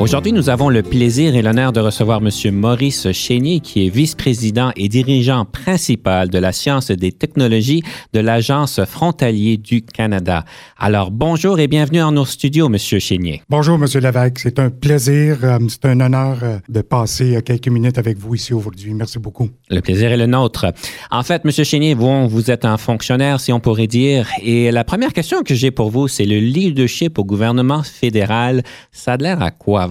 Aujourd'hui, nous avons le plaisir et l'honneur de recevoir M. Maurice Chénier, qui est vice-président et dirigeant principal de la science et des technologies de l'Agence frontalier du Canada. Alors, bonjour et bienvenue en nos studios, M. Chénier. Bonjour, M. Lévesque. C'est un plaisir, euh, c'est un honneur euh, de passer euh, quelques minutes avec vous ici aujourd'hui. Merci beaucoup. Le plaisir est le nôtre. En fait, M. Chénier, vous, vous êtes un fonctionnaire, si on pourrait dire, et la première question que j'ai pour vous, c'est le leadership au gouvernement fédéral. Ça a l'air à quoi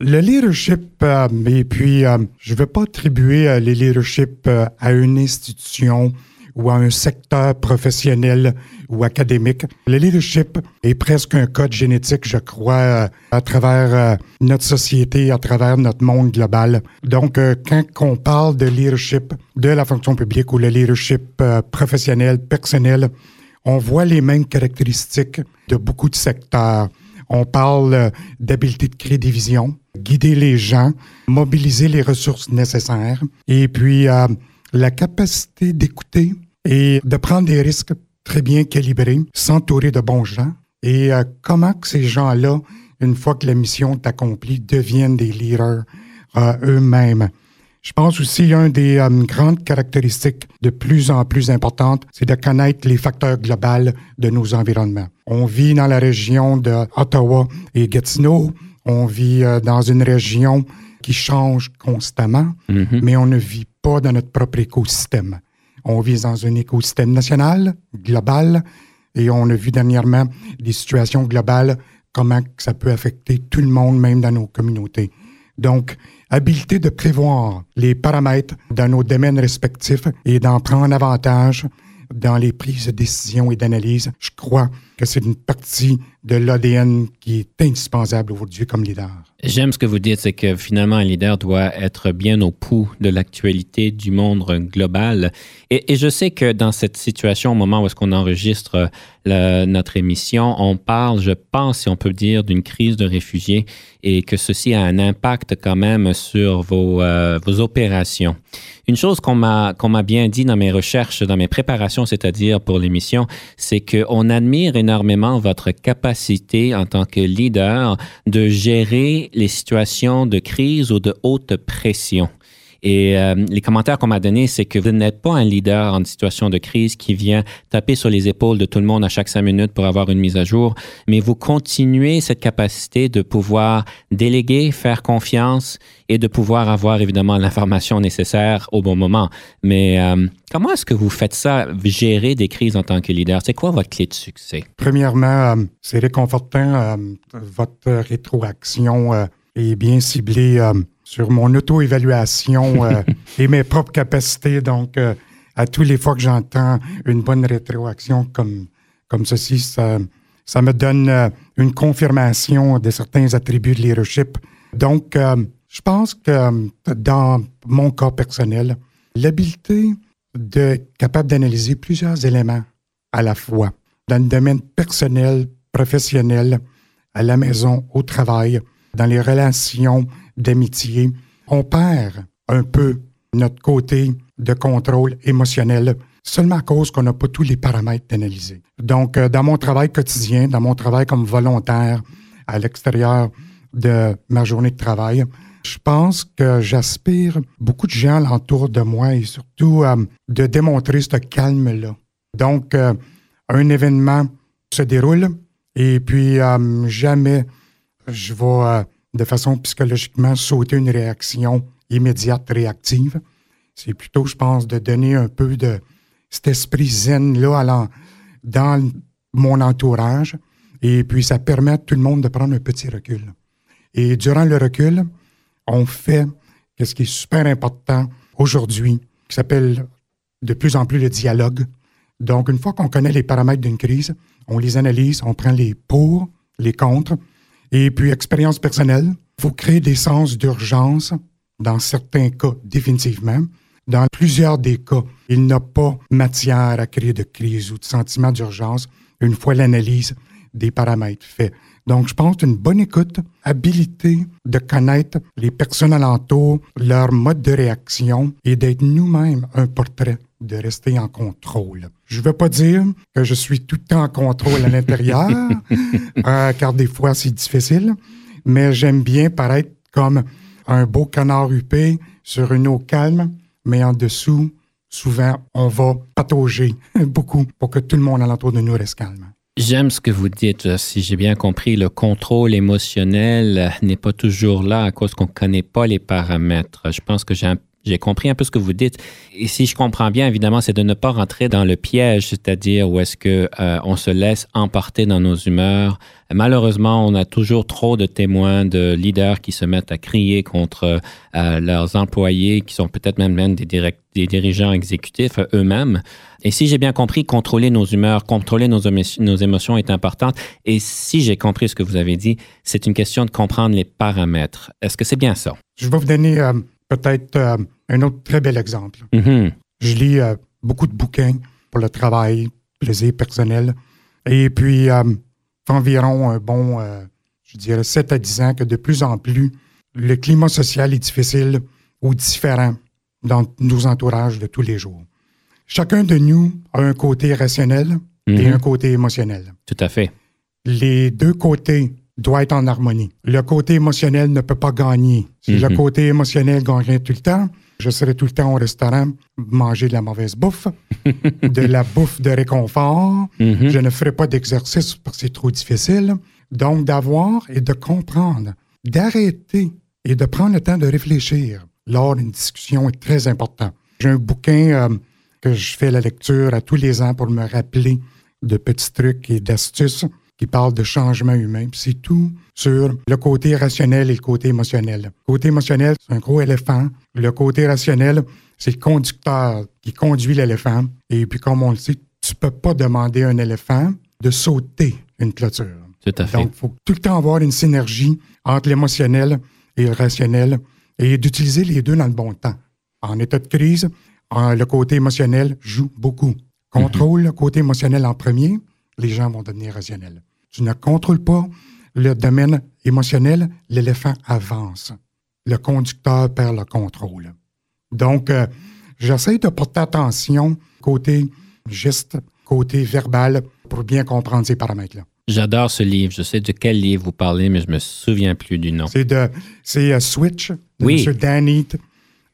Le leadership, euh, et puis euh, je ne veux pas attribuer euh, le leadership à une institution ou à un secteur professionnel ou académique. Le leadership est presque un code génétique, je crois, à travers notre société, à travers notre monde global. Donc, quand on parle de leadership de la fonction publique ou le leadership professionnel, personnel, on voit les mêmes caractéristiques de beaucoup de secteurs. On parle euh, d'habileté de créer des visions, guider les gens, mobiliser les ressources nécessaires et puis euh, la capacité d'écouter et de prendre des risques très bien calibrés, s'entourer de bons gens et euh, comment que ces gens-là, une fois que la mission est accomplie, deviennent des leaders eux-mêmes. Je pense aussi une des grandes caractéristiques de plus en plus importantes, c'est de connaître les facteurs globaux de nos environnements. On vit dans la région de Ottawa et Gatineau. On vit euh, dans une région qui change constamment, mm-hmm. mais on ne vit pas dans notre propre écosystème. On vit dans un écosystème national, global, et on a vu dernièrement des situations globales, comment ça peut affecter tout le monde, même dans nos communautés. Donc, habileté de prévoir les paramètres dans nos domaines respectifs et d'en prendre avantage dans les prises de décision et d'analyse. Je crois c'est une partie de l'ADN qui est indispensable aujourd'hui comme leader. J'aime ce que vous dites, c'est que finalement, un leader doit être bien au pouls de l'actualité du monde global. Et, je sais que dans cette situation, au moment où est-ce qu'on enregistre notre émission, on parle, je pense, si on peut dire, d'une crise de réfugiés et que ceci a un impact quand même sur vos, euh, vos opérations. Une chose qu'on m'a qu'on m'a bien dit dans mes recherches, dans mes préparations, c'est-à-dire pour l'émission, c'est qu'on admire énormément votre capacité en tant que leader de gérer les situations de crise ou de haute pression. Et euh, les commentaires qu'on m'a donnés, c'est que vous n'êtes pas un leader en situation de crise qui vient taper sur les épaules de tout le monde à chaque cinq minutes pour avoir une mise à jour, mais vous continuez cette capacité de pouvoir déléguer, faire confiance et de pouvoir avoir évidemment l'information nécessaire au bon moment. Mais euh, comment est-ce que vous faites ça, gérer des crises en tant que leader? C'est quoi votre clé de succès? Premièrement, euh, c'est réconfortant. votre rétroaction est bien ciblée sur mon auto-évaluation euh, et mes propres capacités. Donc, euh, à tous les fois que j'entends une bonne rétroaction comme, comme ceci, ça, ça me donne euh, une confirmation de certains attributs de leadership. Donc, je pense que dans mon cas personnel, l'habileté d'être capable d'analyser plusieurs éléments à la fois, dans le domaine personnel, professionnel, à la maison, au travail, dans les relations d'amitié, on perd un peu notre côté de contrôle émotionnel seulement à cause qu'on n'a pas tous les paramètres d'analyser. Donc, euh, dans mon travail quotidien, dans mon travail comme volontaire à l'extérieur de ma journée de travail, je pense que j'aspire beaucoup de gens alentour de moi et surtout euh, de démontrer ce calme-là. Donc, euh, un événement se déroule et puis jamais je vais de façon psychologiquement sauter une réaction immédiate, réactive. C'est plutôt, je pense, de donner un peu de cet esprit zen-là dans mon entourage. Et puis, ça permet à tout le monde de prendre un petit recul. Et durant le recul, on fait ce qui est super important aujourd'hui, qui s'appelle de plus en plus le dialogue. Donc, une fois qu'on connaît les paramètres d'une crise, on les analyse, on prend les pour, les contre, et puis expérience personnelle. Il faut créer des sens d'urgence dans certains cas, définitivement. Dans plusieurs des cas, il n'a pas matière à créer de crise ou de sentiment d'urgence une fois l'analyse des paramètres faits. Donc, je pense une bonne écoute, habilité de connaître les personnes alentour, leur mode de réaction et d'être nous-mêmes un portrait, de rester en contrôle. Je ne veux pas dire que je suis tout le temps en contrôle à l'intérieur, euh, car des fois c'est difficile, mais j'aime bien paraître comme un beau canard huppé sur une eau calme, mais en dessous, souvent, on va patauger beaucoup pour que tout le monde alentour de nous reste calme. J'aime ce que vous dites. Si j'ai bien compris, le contrôle émotionnel n'est pas toujours là à cause qu'on ne connaît pas les paramètres. Je pense que j'ai j'ai compris un peu ce que vous dites. Et si je comprends bien, évidemment, c'est de ne pas rentrer dans le piège, c'est-à-dire où est-ce que euh, on se laisse emporter dans nos humeurs. Malheureusement, on a toujours trop de témoins de leaders qui se mettent à crier contre euh, leurs employés, qui sont peut-être même, même des, dirigeants exécutifs eux-mêmes. Et si j'ai bien compris, contrôler nos humeurs, contrôler nos, émotions est important. Et si j'ai compris ce que vous avez dit, c'est une question de comprendre les paramètres. Est-ce que c'est bien ça? Je vais vous donner euh, peut-être euh, un autre très bel exemple. Mm-hmm. Je lis euh, beaucoup de bouquins pour le travail, plaisir personnel. Et puis, environ un bon, je dirais, 7 à 10 ans que de plus en plus, le climat social est difficile ou différent dans nos entourages de tous les jours. Chacun de nous a un côté rationnel et Mhm. un côté émotionnel. Tout à fait. Les deux côtés doivent être en harmonie. Le côté émotionnel ne peut pas gagner. Si le Mhm. côté émotionnel gagnerait tout le temps, je serais tout le temps au restaurant, manger de la mauvaise bouffe, de la bouffe de réconfort. Mhm. Je ne ferai pas d'exercice parce que c'est trop difficile. Donc, d'avoir et de comprendre, d'arrêter et de prendre le temps de réfléchir lors d'une discussion est très important. J'ai un bouquin euh, que je fais la lecture à tous les ans pour me rappeler de petits trucs et d'astuces qui parlent de changement humain. C'est tout sur le côté rationnel et le côté émotionnel. Le côté émotionnel, c'est un gros éléphant. Le côté rationnel, c'est le conducteur qui conduit l'éléphant. Et puis, comme on le sait, tu peux pas demander à un éléphant de sauter une clôture. Tout à fait. Donc, il faut tout le temps avoir une synergie entre l'émotionnel et le rationnel et d'utiliser les deux dans le bon temps. En état de crise, le côté émotionnel joue beaucoup. Contrôle le côté émotionnel en premier, les gens vont devenir rationnels. Tu ne contrôles pas le domaine émotionnel, l'éléphant avance. Le conducteur perd le contrôle. Donc, euh, j'essaie de porter attention côté geste, côté verbal, pour bien comprendre ces paramètres-là. J'adore ce livre. Je sais de quel livre vous parlez, mais je me souviens plus du nom. C'est de c'est euh, Switch de Oui. M. Dan Heath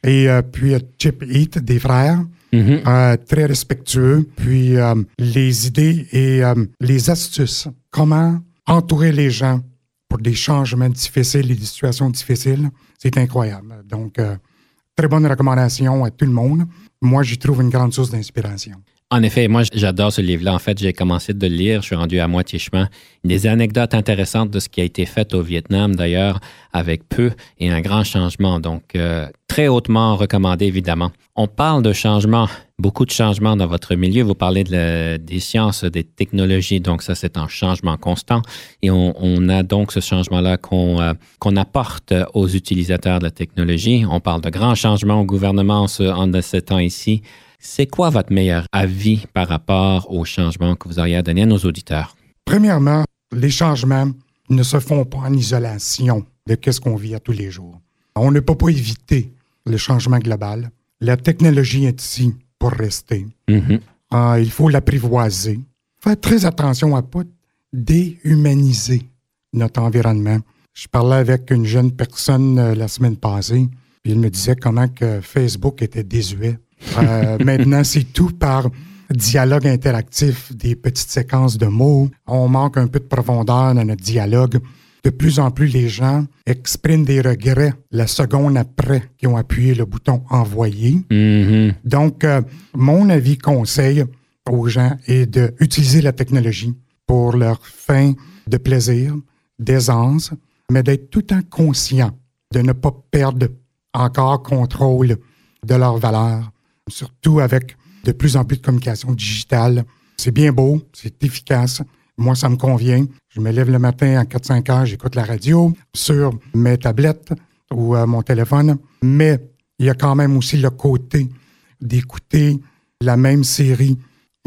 et euh, puis Chip Heath, des frères, Mhm. euh, très respectueux. Puis euh, les idées et euh, les astuces. Comment entourer les gens pour des changements difficiles et des situations difficiles, c'est incroyable. Donc, très bonne recommandation à tout le monde. Moi, j'y trouve une grande source d'inspiration. En effet, moi, j'adore ce livre-là. En fait, j'ai commencé de le lire. Je suis rendu à moitié chemin. Des anecdotes intéressantes de ce qui a été fait au Vietnam, d'ailleurs, avec peu et un grand changement. Donc, euh, très hautement recommandé, évidemment. On parle de changement, beaucoup de changements dans votre milieu. Vous parlez des sciences, des technologies. Donc, ça, c'est un changement constant. Et on, a donc ce changement-là qu'on euh, qu'on apporte aux utilisateurs de la technologie. On parle de grands changements au gouvernement en ce, en ce temps ici. C'est quoi votre meilleur avis par rapport aux changements que vous auriez à donner à nos auditeurs? Premièrement, les changements ne se font pas en isolation de ce qu'on vit à tous les jours. On ne peut pas éviter le changement global. La technologie est ici pour rester. Mhm. Ah, il faut l'apprivoiser. Faire très attention à ne pas déhumaniser notre environnement. Je parlais avec une jeune personne euh, la semaine passée, puis il me disait comment que Facebook était désuet. Euh, maintenant, c'est tout par dialogue interactif, des petites séquences de mots. On manque un peu de profondeur dans notre dialogue. De plus en plus, les gens expriment des regrets la seconde après qu'ils ont appuyé le bouton envoyer. Mhm. Donc, euh, mon avis conseil aux gens est d'utiliser la technologie pour leur fin de plaisir, d'aisance, mais d'être tout le temps conscient de ne pas perdre encore contrôle de leurs valeurs, surtout avec de plus en plus de communication digitale. C'est bien beau, c'est efficace, Moi, ça me convient. Je me lève le matin à 4-5 heures, j'écoute la radio sur mes tablettes ou euh, mon téléphone. Mais il y a quand même aussi le côté d'écouter la même série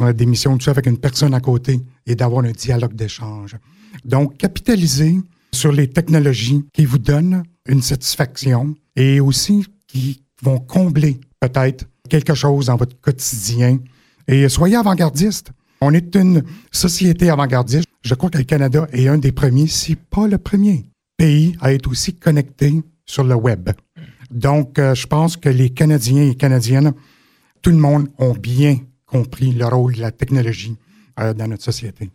euh, d'émissions tout avec une personne à côté et d'avoir un dialogue d'échange. Donc, capitaliser sur les technologies qui vous donnent une satisfaction et aussi qui vont combler peut-être quelque chose dans votre quotidien. Et soyez avant-gardiste. On est une société avant-gardiste. Je crois que le Canada est un des premiers, si pas le premier pays à être aussi connecté sur le web. Donc, euh, je pense que les Canadiens et Canadiennes, tout le monde ont bien compris le rôle de la technologie euh, dans notre société.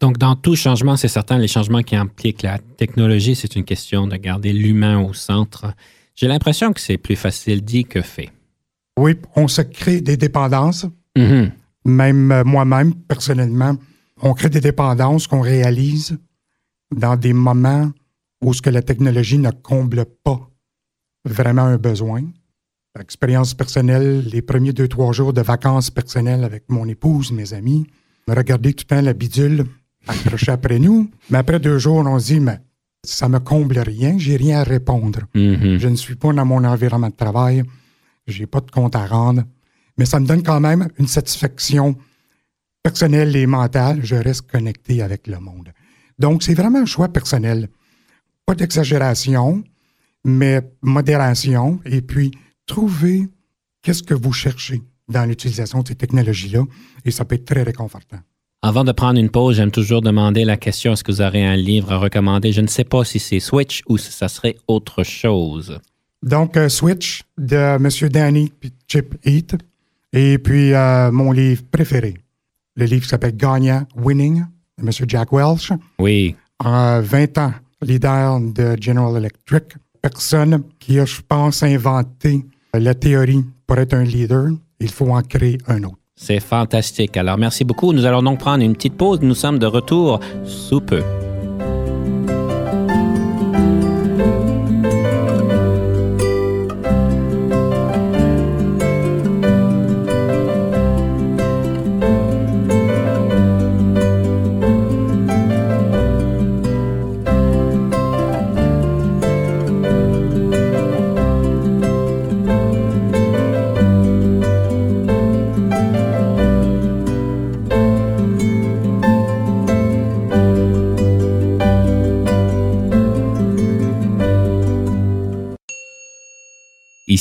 Donc, dans tout changement, c'est certain, les changements qui impliquent la technologie, c'est une question de garder l'humain au centre. J'ai l'impression que c'est plus facile dit que fait. Oui, on se crée des dépendances. Mhm. Même euh, moi-même, personnellement, on crée des dépendances qu'on réalise dans des moments où ce que la technologie ne comble pas vraiment un besoin. Expérience personnelle, les premiers deux, trois jours de vacances personnelles avec mon épouse, mes amis, regarder tout le temps la bidule accrochée après nous. Mais après deux jours, on se dit, mais ça me comble rien, j'ai rien à répondre. Mhm. Je ne suis pas dans mon environnement de travail, j'ai pas de compte à rendre, mais ça me donne quand même une satisfaction personnelle et mentale. Je reste connecté avec le monde. Donc, c'est vraiment un choix personnel. Pas d'exagération, mais modération, et puis trouver qu'est-ce que vous cherchez dans l'utilisation de ces technologies-là, et ça peut être très réconfortant. Avant de prendre une pause, j'aime toujours demander la question est-ce que vous aurez un livre à recommander? Je ne sais pas si c'est Switch ou si ça serait autre chose. Donc, euh, Switch de M. Danny puis Chip Heath. Et puis, euh, mon livre préféré, le livre qui s'appelle Gagnant, Winning, de M. Jack Welch. Oui. En 20 ans, leader de General Electric. Personne qui a, je pense, inventé la théorie pour être un leader. Il faut en créer un autre. C'est fantastique. Alors, merci beaucoup. Nous allons donc prendre une petite pause. Nous sommes de retour sous peu.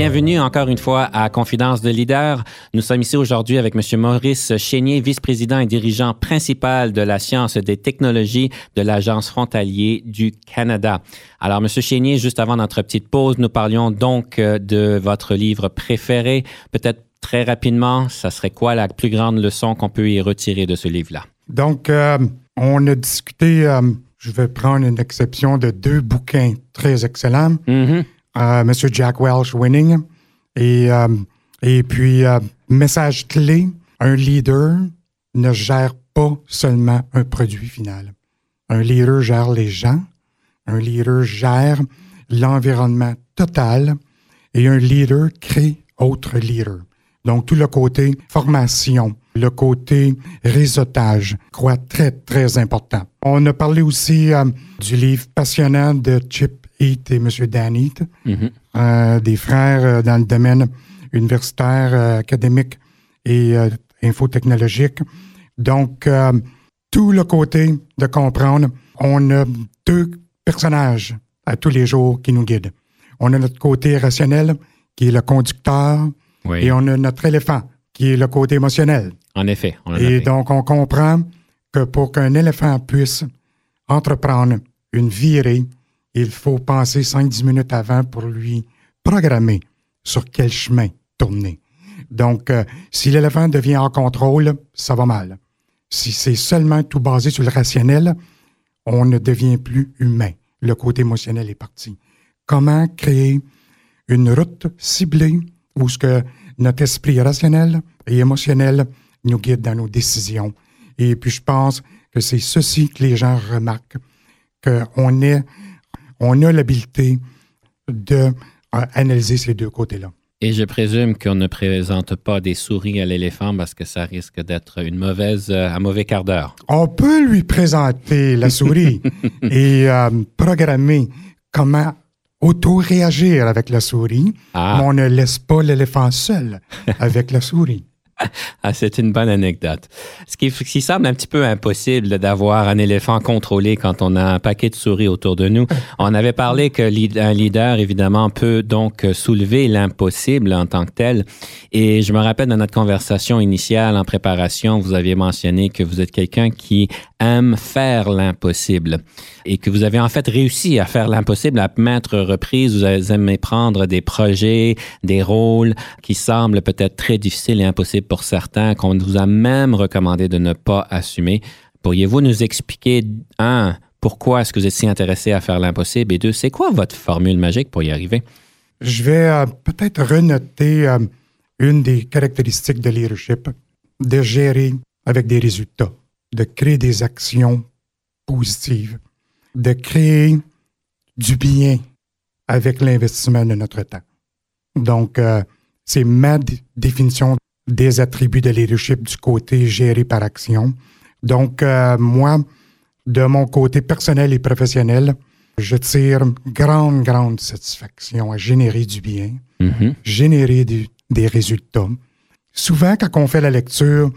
Bienvenue encore une fois à Confidence de leader. Nous sommes ici aujourd'hui avec M. Maurice Chénier, vice-président et dirigeant principal de la science des technologies de l'Agence frontalier du Canada. Alors, M. Chénier, juste avant notre petite pause, nous parlions donc euh, de votre livre préféré. Peut-être très rapidement, ça serait quoi la plus grande leçon qu'on peut y retirer de ce livre-là? Donc, euh, on a discuté, euh, je vais prendre une exception de deux bouquins très excellents. Mhm. Euh, Monsieur Jack Welch Winning. Et, euh, et puis, euh, message clé, un leader ne gère pas seulement un produit final. Un leader gère les gens, un leader gère l'environnement total et un leader crée autre leader. Donc, tout le côté formation, le côté réseautage, je crois très, très important. On a parlé aussi du livre passionnant de Chip Heath et M. Dan Heath, Mhm. euh, des frères euh, dans le domaine universitaire, euh, académique et euh, infotechnologique. Donc, tout le côté de comprendre, on a deux personnages à tous les jours qui nous guident. On a notre côté rationnel, qui est le conducteur, Oui. et on a notre éléphant, qui est le côté émotionnel. En effet. On Et fait. donc, on comprend que pour qu'un éléphant puisse entreprendre une virée, il faut penser 5-10 minutes avant pour lui programmer sur quel chemin tourner. Donc, euh, si l'éléphant devient en contrôle, ça va mal. Si c'est seulement tout basé sur le rationnel, on ne devient plus humain. Le côté émotionnel est parti. Comment créer une route ciblée où ce que notre esprit rationnel et émotionnel nous guide dans nos décisions? Et puis, je pense que c'est ceci que les gens remarquent, qu'on est, on a l'habileté de euh, analyser ces deux côtés-là. Et je présume qu'on ne présente pas des souris à l'éléphant parce que ça risque d'être une mauvaise, euh, un mauvais quart d'heure. On peut lui présenter la souris et euh, programmer comment auto-réagir avec la souris, Ah. mais on ne laisse pas l'éléphant seul avec la souris. Ah, c'est une bonne anecdote. Ce qui, ce qui semble un petit peu impossible d'avoir un éléphant contrôlé quand on a un paquet de souris autour de nous. On avait parlé que un leader, évidemment, peut donc soulever l'impossible en tant que tel. Et je me rappelle dans notre conversation initiale en préparation, vous aviez mentionné que vous êtes quelqu'un qui aime faire l'impossible et que vous avez en fait réussi à faire l'impossible à maintes reprises. Vous avez aimé prendre des projets, des rôles qui semblent peut-être très difficiles et impossibles pour certains, qu'on vous a même recommandé de ne pas assumer. Pourriez-vous nous expliquer, un, pourquoi est-ce que vous êtes si intéressé à faire l'impossible? Et deux, c'est quoi votre formule magique pour y arriver? Je vais euh, peut-être renoter euh, une des caractéristiques de leadership, de gérer avec des résultats, de créer des actions positives, de créer du bien avec l'investissement de notre temps. Donc, euh, c'est ma définition des attributs de leadership du côté géré par action. Donc, euh, moi, de mon côté personnel et professionnel, je tire grande, grande satisfaction à générer du bien, Mhm. générer du- des résultats. Souvent, quand on fait la lecture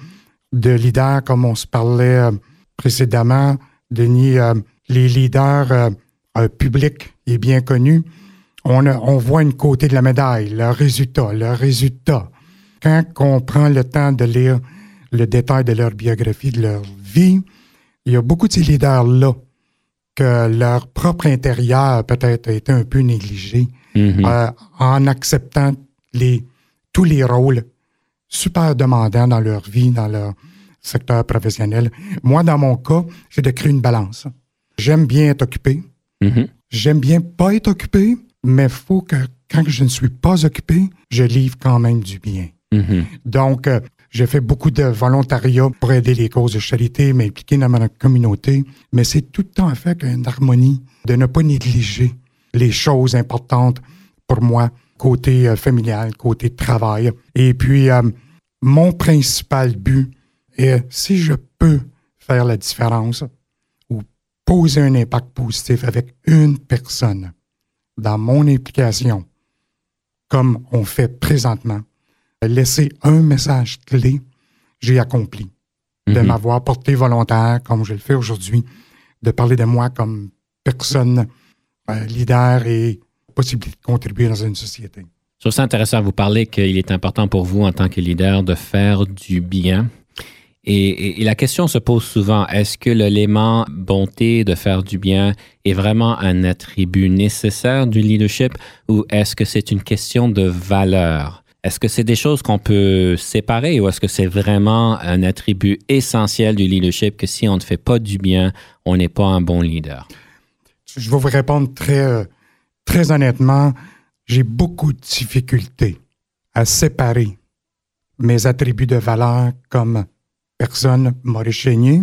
de leaders, comme on se parlait euh, précédemment, Denis, euh, les leaders euh, publics et bien connus, on, a- on voit une côté de la médaille, leurs résultats, leurs résultats. Quand on prend le temps de lire le détail de leur biographie, de leur vie, il y a beaucoup de ces leaders-là que leur propre intérieur peut-être a été un peu négligé Mhm. euh, en acceptant les, tous les rôles super demandants dans leur vie, dans leur secteur professionnel. Moi, dans mon cas, c'est de créer une balance. J'aime bien être occupé. Mhm. J'aime bien pas être occupé, mais il faut que quand je ne suis pas occupé, je livre quand même du bien. Mhm. Donc, euh, j'ai fait beaucoup de volontariat pour aider les causes de charité, m'impliquer dans ma communauté, mais c'est tout le temps à faire qu'une harmonie, de ne pas négliger les choses importantes pour moi, côté euh, familial, côté travail. Et puis, euh, mon principal but est, si je peux faire la différence ou poser un impact positif avec une personne dans mon implication, comme on fait présentement, laisser un message clé, j'ai accompli. De Mhm. m'avoir porté volontaire, comme je le fais aujourd'hui, de parler de moi comme personne euh, leader et possibilité de contribuer dans une société. Je trouve ça intéressant de vous parler qu'il est important pour vous en tant que leader de faire du bien. Et, et- et la question se pose souvent, est-ce que l'élément bonté de faire du bien est vraiment un attribut nécessaire du leadership ou est-ce que c'est une question de valeur? Est-ce que c'est des choses qu'on peut séparer ou est-ce que c'est vraiment un attribut essentiel du leadership que si on ne fait pas du bien, on n'est pas un bon leader? Je vais vous répondre très, euh, très honnêtement. J'ai beaucoup de difficultés à séparer mes attributs de valeur comme personne Maurice Chénier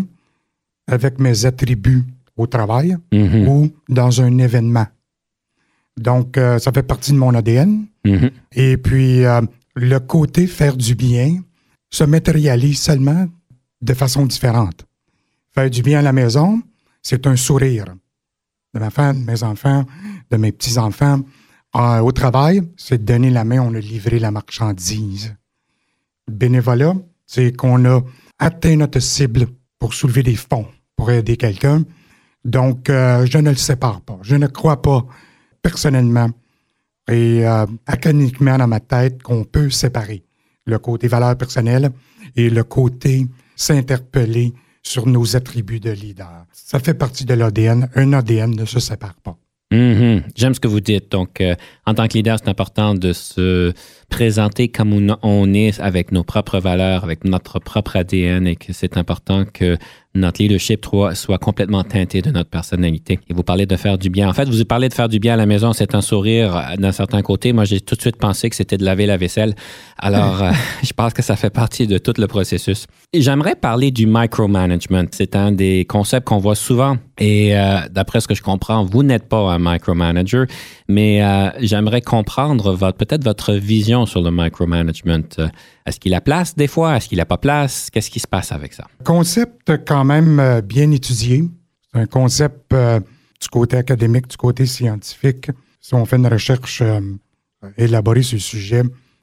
avec mes attributs au travail Mhm, ou dans un événement. Donc, euh, ça fait partie de mon ADN. Mhm, Et puis, euh, le côté faire du bien se matérialise seulement de façon différente. Faire du bien à la maison, c'est un sourire de ma femme, de mes enfants, de mes petits-enfants. Euh, au travail, c'est donner la main, on a livré la marchandise. Bénévolat, c'est qu'on a atteint notre cible pour soulever des fonds, pour aider quelqu'un. Donc, euh, je ne le sépare pas. Je ne crois pas personnellement et euh, dans ma tête qu'on peut séparer le côté valeur personnelle et le côté s'interpeller sur nos attributs de leader. Ça fait partie de l'ADN. Un ADN ne se sépare pas. Mhm. J'aime ce que vous dites. Donc, euh, en tant que leader, c'est important de se présenter comme on est avec nos propres valeurs, avec notre propre ADN et que c'est important que notre leadership soit complètement teinté de notre personnalité. Et vous parlez de faire du bien. En fait, vous parlez de faire du bien à la maison, c'est un sourire d'un certain côté. Moi, j'ai tout de suite pensé que c'était de laver la vaisselle. Alors, euh, je pense que ça fait partie de tout le processus. J'aimerais parler du micromanagement. C'est un des concepts qu'on voit souvent. Et euh, d'après ce que je comprends, vous n'êtes pas un micromanager, mais euh, j'aimerais comprendre peut-être votre vision sur le micromanagement. Est-ce qu'il a place des fois? Est-ce qu'il n'a pas place? Qu'est-ce qui se passe avec ça? Concept quand même bien étudié. C'est un concept du côté académique, du côté scientifique. Si on fait une recherche élaborée sur le sujet,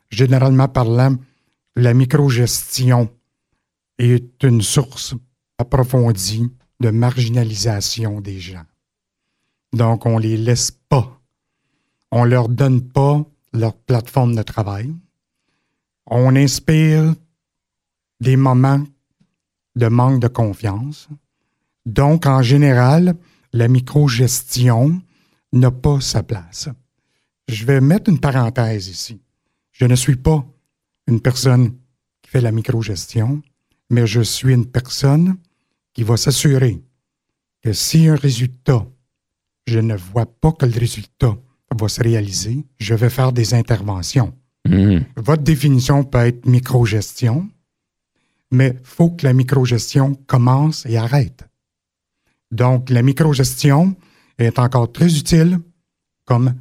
généralement parlant, la microgestion est une source approfondie de marginalisation des gens. Donc, on ne les laisse pas. On ne leur donne pas leur plateforme de travail. On inspire des moments de manque de confiance. Donc, en général, la microgestion n'a pas sa place. Je vais mettre une parenthèse ici. Je ne suis pas une personne qui fait la microgestion, mais je suis une personne qui va s'assurer que si un résultat, je ne vois pas que le résultat va se réaliser, je vais faire des interventions. Mmh. Votre définition peut être microgestion, mais il faut que la microgestion commence et arrête. Donc, la microgestion est encore très utile comme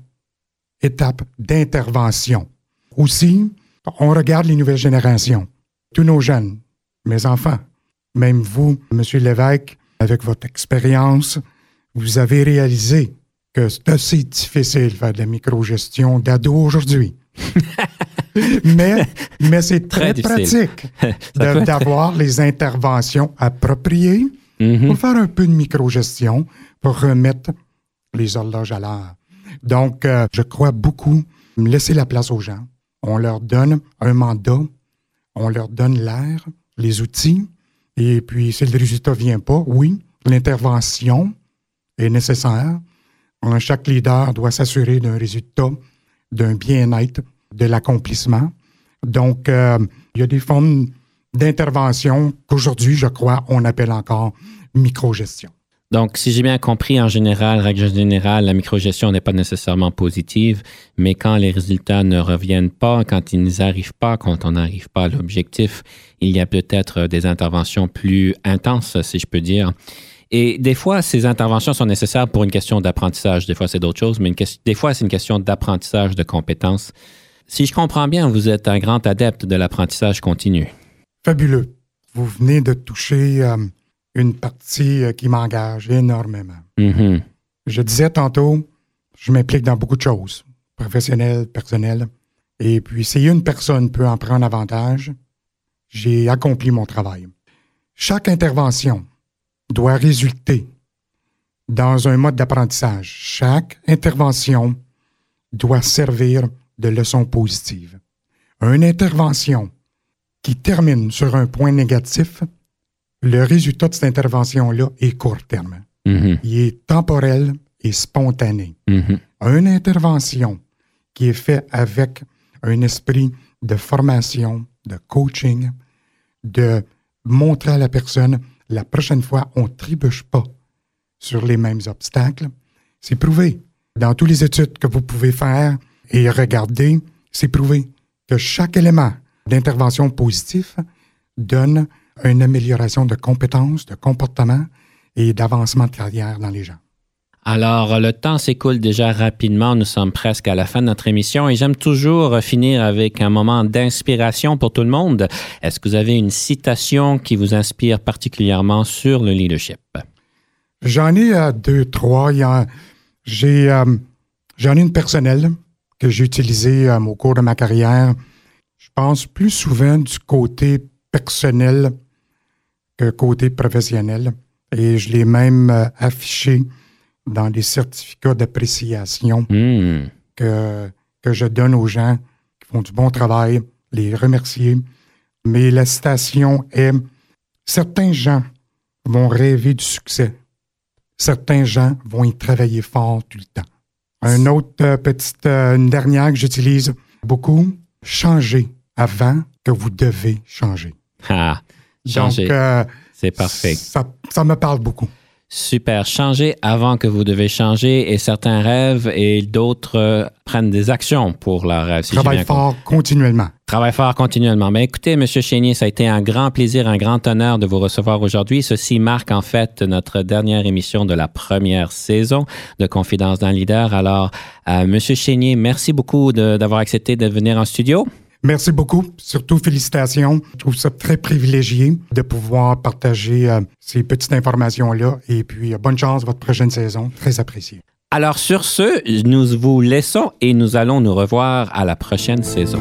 étape d'intervention. Aussi, on regarde les nouvelles générations, tous nos jeunes, mes enfants, même vous, M. Lévesque, avec votre expérience, vous avez réalisé que c'est assez difficile de faire de la microgestion d'ado aujourd'hui. mais mais c'est très, pratique d'avoir les interventions appropriées mm-hmm. pour faire un peu de microgestion, pour remettre les horloges à l'heure. Donc, euh, je crois beaucoup laisser la place aux gens on leur donne un mandat, on leur donne l'air, les outils, et puis si le résultat ne vient pas, oui, l'intervention est nécessaire. Chaque leader doit s'assurer d'un résultat, d'un bien-être, de l'accomplissement. Donc, euh, il y a des formes d'intervention qu'aujourd'hui, je crois, on appelle encore microgestion. Donc, si j'ai bien compris, en général, règle générale, la microgestion n'est pas nécessairement positive, mais quand les résultats ne reviennent pas, quand ils n'arrivent pas, quand on n'arrive pas à l'objectif, il y a peut-être des interventions plus intenses, si je peux dire. Et des fois, ces interventions sont nécessaires pour une question d'apprentissage. Des fois, c'est d'autres choses, mais des fois, c'est une question d'apprentissage de compétences. Si je comprends bien, vous êtes un grand adepte de l'apprentissage continu. Fabuleux. Vous venez de toucher euh, une partie euh, qui m'engage énormément. Mm-hmm. Je disais tantôt, je m'implique dans beaucoup de choses, professionnelles, personnelles. Et puis, si une personne peut en prendre avantage, j'ai accompli mon travail. Chaque intervention doit résulter dans un mode d'apprentissage. Chaque intervention doit servir de leçon positive. Une intervention qui termine sur un point négatif le résultat de cette intervention-là est court terme. Mm-hmm. Il est temporel et spontané. Mm-hmm. Une intervention qui est faite avec un esprit de formation, de coaching, de montrer à la personne, la prochaine fois, on ne trébuche pas sur les mêmes obstacles. C'est prouvé. Dans toutes les études que vous pouvez faire et regarder, c'est prouvé que chaque élément d'intervention positif donne une amélioration de compétences, de comportement et d'avancement de carrière dans les gens. Alors, le temps s'écoule déjà rapidement. Nous sommes presque à la fin de notre émission et j'aime toujours finir avec un moment d'inspiration pour tout le monde. Est-ce que vous avez une citation qui vous inspire particulièrement sur le leadership? J'en ai euh, deux, trois. J'ai, euh, j'en ai une personnelle que j'ai utilisée euh, au cours de ma carrière. Je pense plus souvent du côté personnel que côté professionnel. Et je l'ai même affiché dans les certificats d'appréciation hmm. que, que je donne aux gens qui font du bon travail, les remercier. Mais la citation est Certains gens vont rêver du succès. Certains gens vont y travailler fort tout le temps. Un autre euh, petite, euh, une dernière que j'utilise beaucoup, changez avant que vous devez changer. Ah, donc, euh, C'est parfait. Ça, ça me parle beaucoup. Super. Changer avant que vous devez changer et certains rêvent et d'autres euh, prennent des actions pour leur rêve. si Travaille fort continuellement. Travaille fort continuellement. Mais écoutez, Monsieur Chénier, ça a été un grand plaisir, un grand honneur de vous recevoir aujourd'hui. Ceci marque en fait notre dernière émission de la première saison de Confidence d'un leader. Alors, euh, Monsieur Chénier, merci beaucoup d'avoir accepté de venir en studio. Merci beaucoup. Surtout, félicitations. Je trouve ça très privilégié de pouvoir partager euh, ces petites informations-là. Et puis, euh, bonne chance votre prochaine saison. Très apprécié. Alors, sur ce, nous vous laissons et nous allons nous revoir à la prochaine saison.